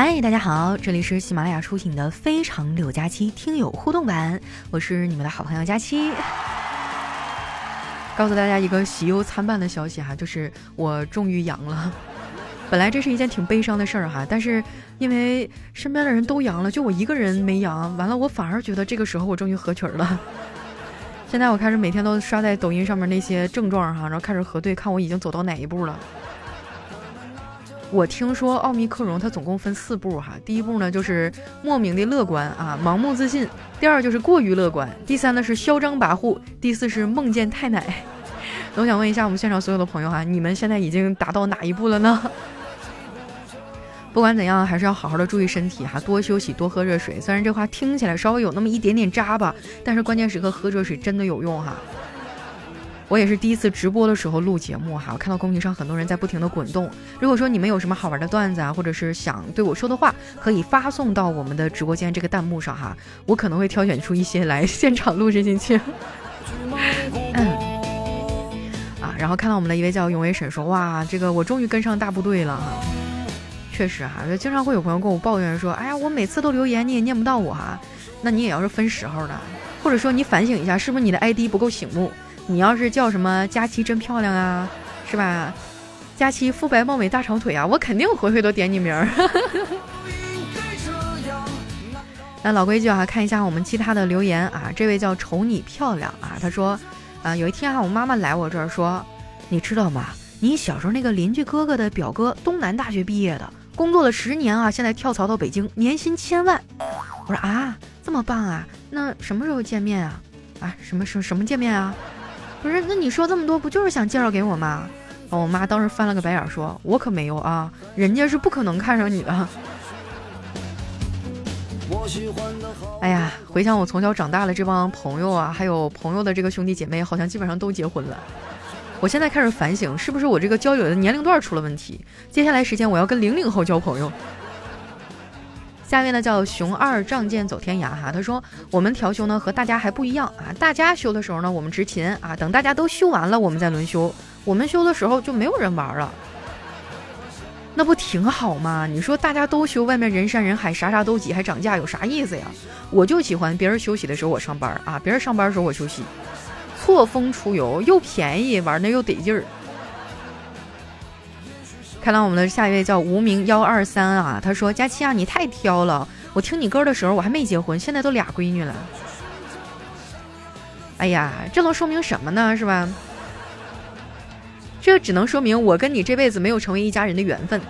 嗨，大家好，这里是喜马拉雅出品的《非常六加七》听友互动版，我是你们的好朋友佳期。告诉大家一个喜忧参半的消息哈，就是我终于阳了。本来这是一件挺悲伤的事儿哈，但是因为身边的人都阳了，就我一个人没阳，完了我反而觉得这个时候我终于合群了。现在我开始每天都刷在抖音上面那些症状哈，然后开始核对，看我已经走到哪一步了。我听说奥密克戎它总共分四步哈，第一步呢就是莫名的乐观啊，盲目自信；第二就是过于乐观；第三呢是嚣张跋扈；第四是梦见太奶。我想问一下我们现场所有的朋友哈，你们现在已经达到哪一步了呢？不管怎样，还是要好好的注意身体哈，多休息，多喝热水。虽然这话听起来稍微有那么一点点渣吧，但是关键时刻喝热水真的有用哈。我也是第一次直播的时候录节目哈，我看到公屏上很多人在不停的滚动。如果说你们有什么好玩的段子啊，或者是想对我说的话，可以发送到我们的直播间这个弹幕上哈，我可能会挑选出一些来现场录制进去。嗯，啊，然后看到我们的一位叫永威婶说，哇，这个我终于跟上大部队了哈。确实哈，就经常会有朋友跟我抱怨说，哎呀，我每次都留言你也念不到我哈，那你也要是分时候的，或者说你反省一下，是不是你的 ID 不够醒目？你要是叫什么佳期真漂亮啊，是吧？佳期肤白貌美大长腿啊，我肯定回回都点你名儿。那老规矩啊，看一下我们其他的留言啊。这位叫瞅你漂亮啊，他说，啊，有一天啊，我妈妈来我这儿说，你知道吗？你小时候那个邻居哥哥的表哥，东南大学毕业的，工作了十年啊，现在跳槽到北京，年薪千万。我说啊，这么棒啊，那什么时候见面啊？啊，什么什什么见面啊？不是，那你说这么多，不就是想介绍给我吗？我妈当时翻了个白眼，说：“我可没有啊，人家是不可能看上你的。”哎呀，回想我从小长大的这帮朋友啊，还有朋友的这个兄弟姐妹，好像基本上都结婚了。我现在开始反省，是不是我这个交友的年龄段出了问题？接下来时间我要跟零零后交朋友。下面呢叫熊二仗剑走天涯哈，他说我们调休呢和大家还不一样啊，大家休的时候呢我们执勤啊，等大家都休完了我们再轮休，我们休的时候就没有人玩了，那不挺好吗？你说大家都休，外面人山人海，啥啥都挤，还涨价，有啥意思呀？我就喜欢别人休息的时候我上班啊，别人上班的时候我休息，错峰出游又便宜，玩的又得劲儿。看到我们的下一位叫无名幺二三啊，他说：“佳期啊，你太挑了。我听你歌的时候，我还没结婚，现在都俩闺女了。哎呀，这能说明什么呢？是吧？这只能说明我跟你这辈子没有成为一家人的缘分。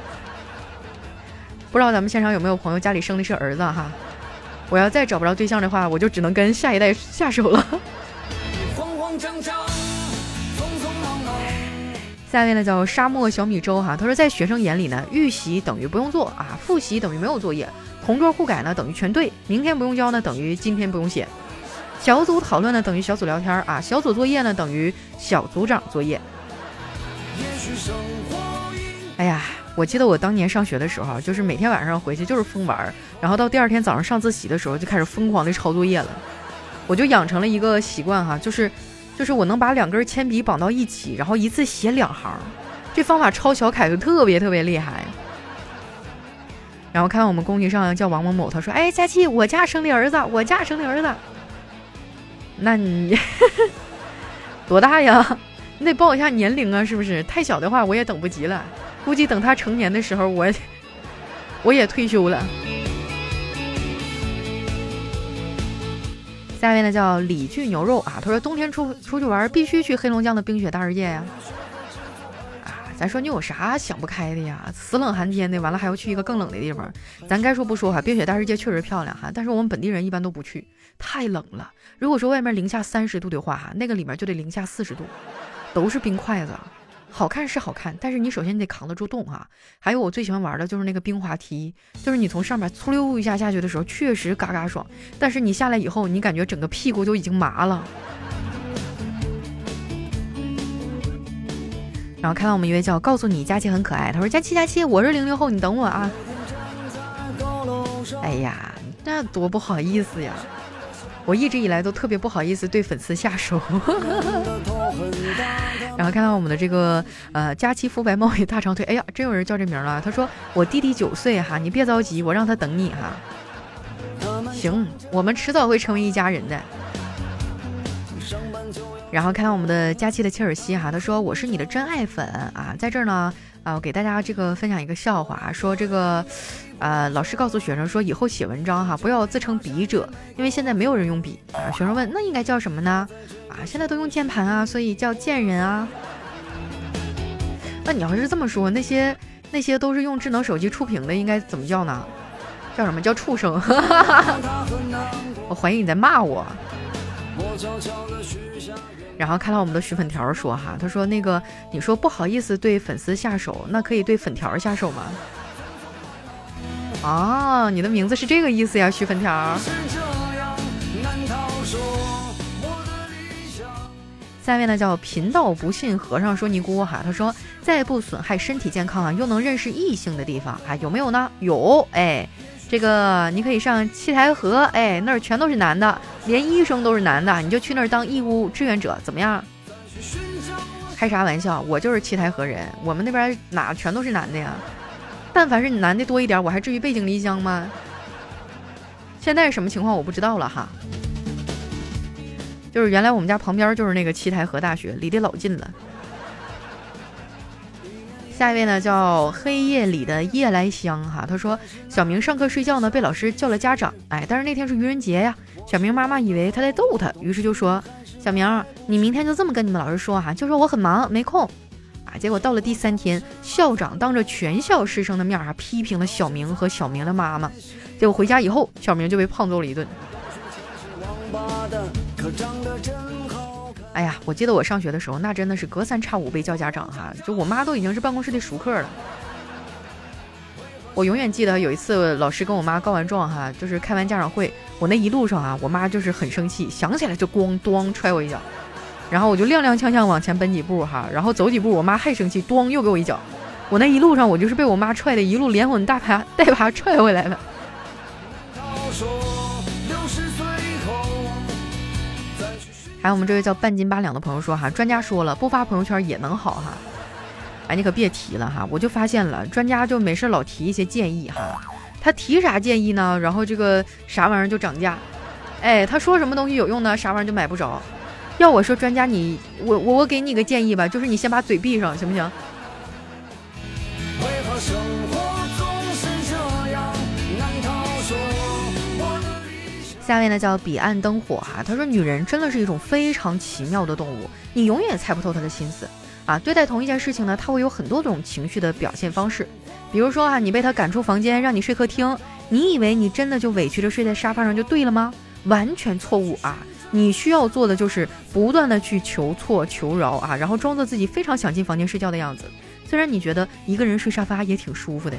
不知道咱们现场有没有朋友家里生的是儿子哈？我要再找不着对象的话，我就只能跟下一代下手了。”下面呢叫沙漠小米粥哈，他说在学生眼里呢，预习等于不用做啊，复习等于没有作业，同桌互改呢等于全对，明天不用交呢等于今天不用写，小组讨论呢等于小组聊天啊，小组作业呢等于小组长作业。哎呀，我记得我当年上学的时候，就是每天晚上回去就是疯玩，然后到第二天早上上自习的时候就开始疯狂的抄作业了，我就养成了一个习惯哈，就是。就是我能把两根铅笔绑到一起，然后一次写两行，这方法抄小楷就特别特别厉害。然后看我们公屏上叫王某某，他说：“哎，佳琪，我家生的儿子，我家生的儿子。”那你 多大呀？你得报一下年龄啊，是不是？太小的话我也等不及了，估计等他成年的时候，我我也退休了。下一位呢叫李巨牛肉啊，他说冬天出出去玩必须去黑龙江的冰雪大世界呀。啊，咱说你有啥想不开的呀？死冷寒天的，完了还要去一个更冷的地方。咱该说不说哈，冰雪大世界确实漂亮哈，但是我们本地人一般都不去，太冷了。如果说外面零下三十度的话哈，那个里面就得零下四十度，都是冰块子。好看是好看，但是你首先你得扛得住冻啊。还有我最喜欢玩的就是那个冰滑梯，就是你从上面粗溜一下下去的时候，确实嘎嘎爽。但是你下来以后，你感觉整个屁股就已经麻了。然后看到我们一位叫告诉你佳琪很可爱，他说佳琪佳琪，我是零零后，你等我啊。哎呀，那多不好意思呀。我一直以来都特别不好意思对粉丝下手。然后看到我们的这个呃佳期肤白貌美大长腿，哎呀，真有人叫这名了。他说我弟弟九岁哈，你别着急，我让他等你哈。行，我们迟早会成为一家人的。然后看到我们的佳期的切尔西哈，他说我是你的真爱粉啊，在这儿呢啊，我给大家这个分享一个笑话，说这个呃老师告诉学生说以后写文章哈不要自称笔者，因为现在没有人用笔啊。学生问那应该叫什么呢？啊，现在都用键盘啊，所以叫贱人啊。那你要是这么说，那些那些都是用智能手机触屏的，应该怎么叫呢？叫什么叫畜生？我怀疑你在骂我悄悄的许下。然后看到我们的徐粉条说哈，他说那个你说不好意思对粉丝下手，那可以对粉条下手吗？啊，你的名字是这个意思呀，徐粉条。下面呢叫贫道不信和尚说尼姑哈，他说在不损害身体健康啊，又能认识异性的地方啊，有没有呢？有，哎。这个你可以上七台河，哎，那儿全都是男的，连医生都是男的，你就去那儿当义务志愿者，怎么样？开啥玩笑？我就是七台河人，我们那边哪全都是男的呀？但凡是男的多一点，我还至于背井离乡吗？现在什么情况我不知道了哈。就是原来我们家旁边就是那个七台河大学，离得老近了。下一位呢叫黑夜里的夜来香哈，他说小明上课睡觉呢被老师叫了家长，哎，但是那天是愚人节呀，小明妈妈以为他在逗他，于是就说小明，你明天就这么跟你们老师说哈，就说我很忙没空啊。结果到了第三天，校长当着全校师生的面啊批评了小明和小明的妈妈，结果回家以后，小明就被胖揍了一顿。哎呀，我记得我上学的时候，那真的是隔三差五被叫家长哈，就我妈都已经是办公室的熟客了。我永远记得有一次老师跟我妈告完状哈，就是开完家长会，我那一路上啊，我妈就是很生气，想起来就咣咣踹我一脚，然后我就踉踉跄跄往前奔几步哈，然后走几步，我妈还生气，咣又给我一脚，我那一路上我就是被我妈踹的，一路连滚带爬带爬踹回来的。还有我们这位叫半斤八两的朋友说哈，专家说了不发朋友圈也能好哈，哎你可别提了哈，我就发现了专家就没事老提一些建议哈，他提啥建议呢？然后这个啥玩意儿就涨价，哎他说什么东西有用呢？啥玩意儿就买不着。要我说专家你我我我给你个建议吧，就是你先把嘴闭上行不行？下面呢叫彼岸灯火哈，他说女人真的是一种非常奇妙的动物，你永远猜不透她的心思啊。对待同一件事情呢，她会有很多种情绪的表现方式。比如说啊，你被她赶出房间，让你睡客厅，你以为你真的就委屈着睡在沙发上就对了吗？完全错误啊！你需要做的就是不断的去求错求饶啊，然后装作自己非常想进房间睡觉的样子。虽然你觉得一个人睡沙发也挺舒服的。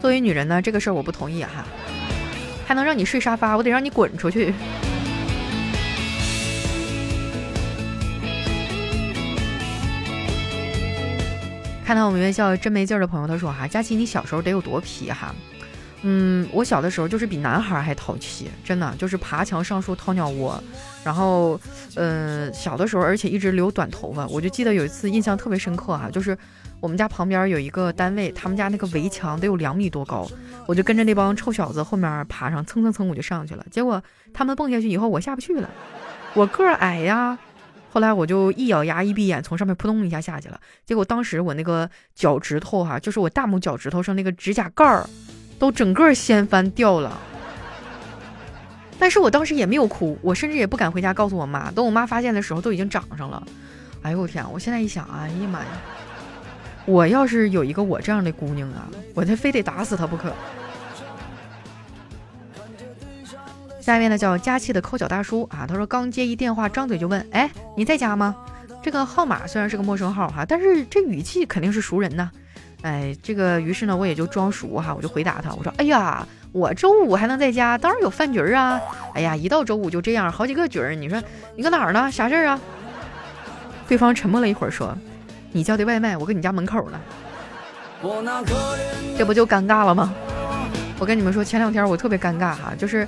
作为女人呢，这个事儿我不同意哈，还能让你睡沙发，我得让你滚出去。看到我们院校真没劲儿的朋友，他说哈，佳琪你小时候得有多皮哈？嗯，我小的时候就是比男孩还淘气，真的就是爬墙上树掏鸟窝，然后，嗯，小的时候而且一直留短头发，我就记得有一次印象特别深刻哈，就是。我们家旁边有一个单位，他们家那个围墙得有两米多高，我就跟着那帮臭小子后面爬上，蹭蹭蹭我就上去了。结果他们蹦下去以后，我下不去了，我个儿矮呀。后来我就一咬牙一闭眼，从上面扑通一下下去了。结果当时我那个脚趾头哈，就是我大拇脚趾头上那个指甲盖儿，都整个掀翻掉了。但是我当时也没有哭，我甚至也不敢回家告诉我妈。等我妈发现的时候，都已经长上了。哎呦我天！我现在一想，哎呀妈呀！我要是有一个我这样的姑娘啊，我就非得打死她不可。下面呢叫佳期的抠脚大叔啊，他说刚接一电话，张嘴就问：“哎，你在家吗？”这个号码虽然是个陌生号哈，但是这语气肯定是熟人呐。哎，这个于是呢，我也就装熟哈，我就回答他，我说：“哎呀，我周五还能在家，当然有饭局啊。哎呀，一到周五就这样，好几个局儿。你说你搁哪儿呢？啥事儿啊？”对方沉默了一会儿说。你叫的外卖，我搁你家门口呢，这不就尴尬了吗？我跟你们说，前两天我特别尴尬哈，就是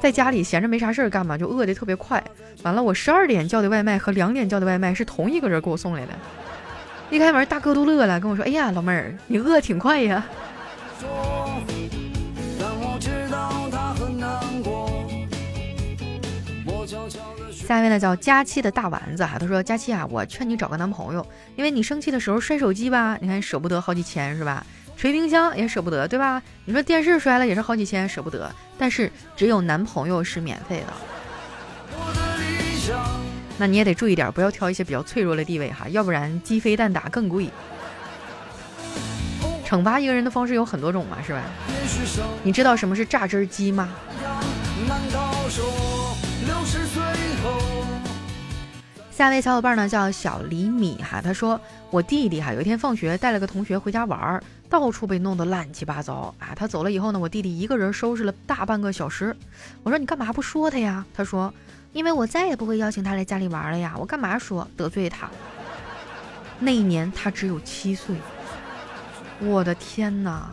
在家里闲着没啥事儿干嘛，就饿的特别快。完了，我十二点叫的外卖和两点叫的外卖是同一个人给我送来的。一开门，大哥都乐了，跟我说：“哎呀，老妹儿，你饿挺快呀。”下一位呢叫佳期的大丸子哈，他说：“佳期啊，我劝你找个男朋友，因为你生气的时候摔手机吧，你看舍不得好几千是吧？捶冰箱也舍不得对吧？你说电视摔了也是好几千舍不得，但是只有男朋友是免费的。”那你也得注意点，不要挑一些比较脆弱的地位哈，要不然鸡飞蛋打更贵。惩罚一个人的方式有很多种嘛，是吧？你知道什么是榨汁机吗？难道说六十岁下一位小伙伴呢叫小李米哈，他说我弟弟哈有一天放学带了个同学回家玩，到处被弄得乱七八糟啊。他走了以后呢，我弟弟一个人收拾了大半个小时。我说你干嘛不说他呀？他说。因为我再也不会邀请他来家里玩了呀，我干嘛说得罪他？那一年他只有七岁，我的天哪！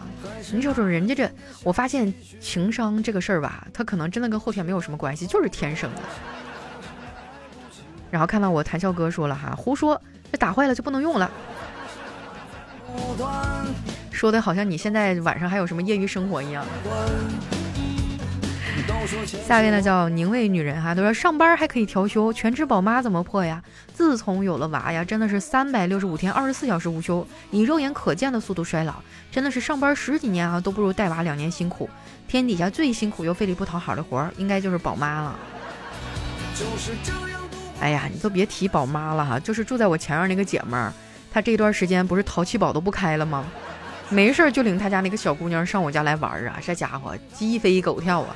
你瞅瞅人家这，我发现情商这个事儿吧，他可能真的跟后天没有什么关系，就是天生的。然后看到我谈笑哥说了哈，胡说，这打坏了就不能用了，说的好像你现在晚上还有什么业余生活一样。下一位呢叫宁为女人哈，都说上班还可以调休，全职宝妈怎么破呀？自从有了娃呀，真的是三百六十五天二十四小时无休，以肉眼可见的速度衰老，真的是上班十几年啊都不如带娃两年辛苦。天底下最辛苦又费力不讨好的活儿，应该就是宝妈了。就是这样哎呀，你都别提宝妈了哈，就是住在我前院那个姐们儿，她这段时间不是淘气堡都不开了吗？没事就领她家那个小姑娘上我家来玩儿啊，这家伙鸡飞狗跳啊！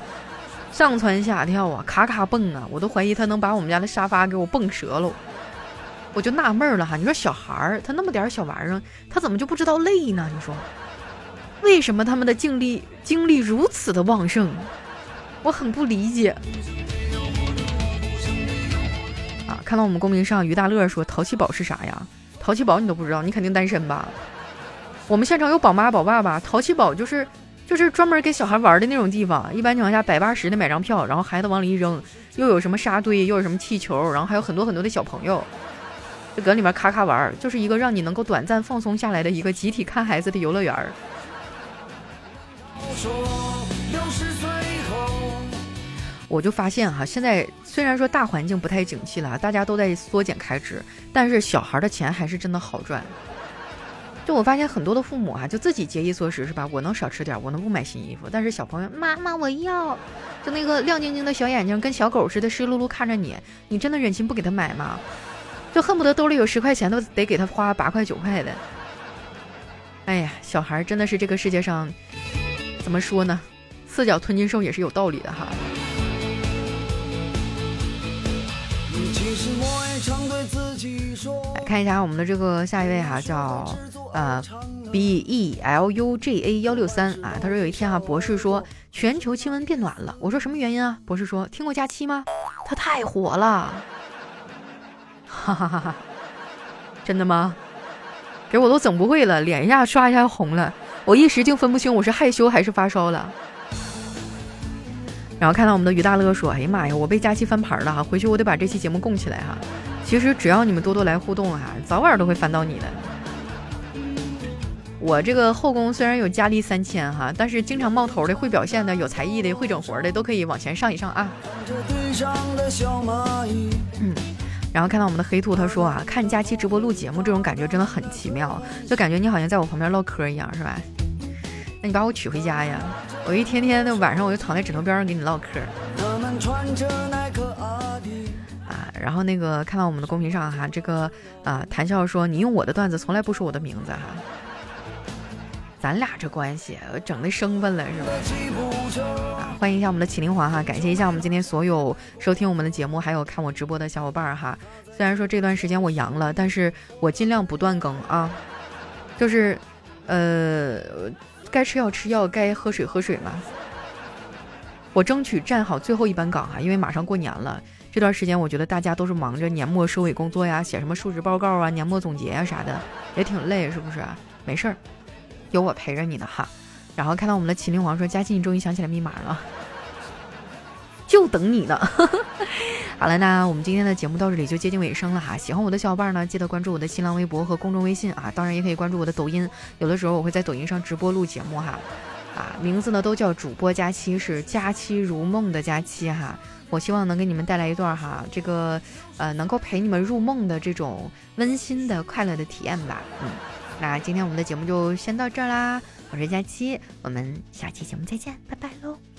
上蹿下跳啊，咔咔蹦啊，我都怀疑她能把我们家的沙发给我蹦折了。我就纳闷了哈，你说小孩儿他那么点小玩意儿，他怎么就不知道累呢？你说，为什么他们的精力精力如此的旺盛？我很不理解。看到我们公屏上于大乐说淘气堡是啥呀？淘气堡你都不知道，你肯定单身吧？我们现场有宝妈宝爸爸，淘气堡就是。就是专门给小孩玩的那种地方，一般情况下百八十的买张票，然后孩子往里一扔，又有什么沙堆，又有什么气球，然后还有很多很多的小朋友，就搁里面咔咔玩，就是一个让你能够短暂放松下来的一个集体看孩子的游乐园。我就发现哈，现在虽然说大环境不太景气了，大家都在缩减开支，但是小孩的钱还是真的好赚。就我发现很多的父母啊，就自己节衣缩食是吧？我能少吃点，我能不买新衣服。但是小朋友，妈妈我要，就那个亮晶晶的小眼睛，跟小狗似的，湿漉漉看着你，你真的忍心不给他买吗？就恨不得兜里有十块钱都得给他花八块九块的。哎呀，小孩真的是这个世界上，怎么说呢？四脚吞金兽也是有道理的哈。来看一下我们的这个下一位哈，叫。呃 B E L U G A 幺六三啊，他说有一天啊，博士说全球气温变暖了。我说什么原因啊？博士说听过假期吗？他太火了，哈哈哈哈！真的吗？给我都整不会了，脸一下刷一下红了，我一时竟分不清我是害羞还是发烧了。然后看到我们的于大乐说，哎呀妈呀，我被假期翻盘了哈，回去我得把这期节目供起来哈。其实只要你们多多来互动哈，早晚都会翻到你的。我这个后宫虽然有佳丽三千哈，但是经常冒头的、会表现的、有才艺的、会整活的，都可以往前上一上啊。嗯，然后看到我们的黑兔，他说啊，看假期直播录节目这种感觉真的很奇妙，就感觉你好像在我旁边唠嗑一样，是吧？那你把我娶回家呀，我一天天的晚上我就躺在枕头边上给你唠嗑。然后那个看到我们的公屏上哈，这个啊，谈笑说你用我的段子从来不说我的名字哈。咱俩这关系整的生分了是吧？啊，欢迎一下我们的启灵皇哈，感谢一下我们今天所有收听我们的节目还有看我直播的小伙伴哈。虽然说这段时间我阳了，但是我尽量不断更啊，就是，呃，该吃药吃药，该喝水喝水嘛。我争取站好最后一班岗哈，因为马上过年了，这段时间我觉得大家都是忙着年末收尾工作呀，写什么述职报告啊，年末总结呀啥的，也挺累，是不是？没事儿。有我陪着你呢哈，然后看到我们的麒麟王说：“佳期，你终于想起来密码了，就等你呢。”好了，那我们今天的节目到这里就接近尾声了哈。喜欢我的小伙伴呢，记得关注我的新浪微博和公众微信啊，当然也可以关注我的抖音，有的时候我会在抖音上直播录节目哈。啊，名字呢都叫主播佳期，是佳期如梦的佳期哈。我希望能给你们带来一段哈，这个呃能够陪你们入梦的这种温馨的快乐的体验吧。嗯，那今天我们的节目就先到这儿啦，我是佳期，我们下期节目再见，拜拜喽。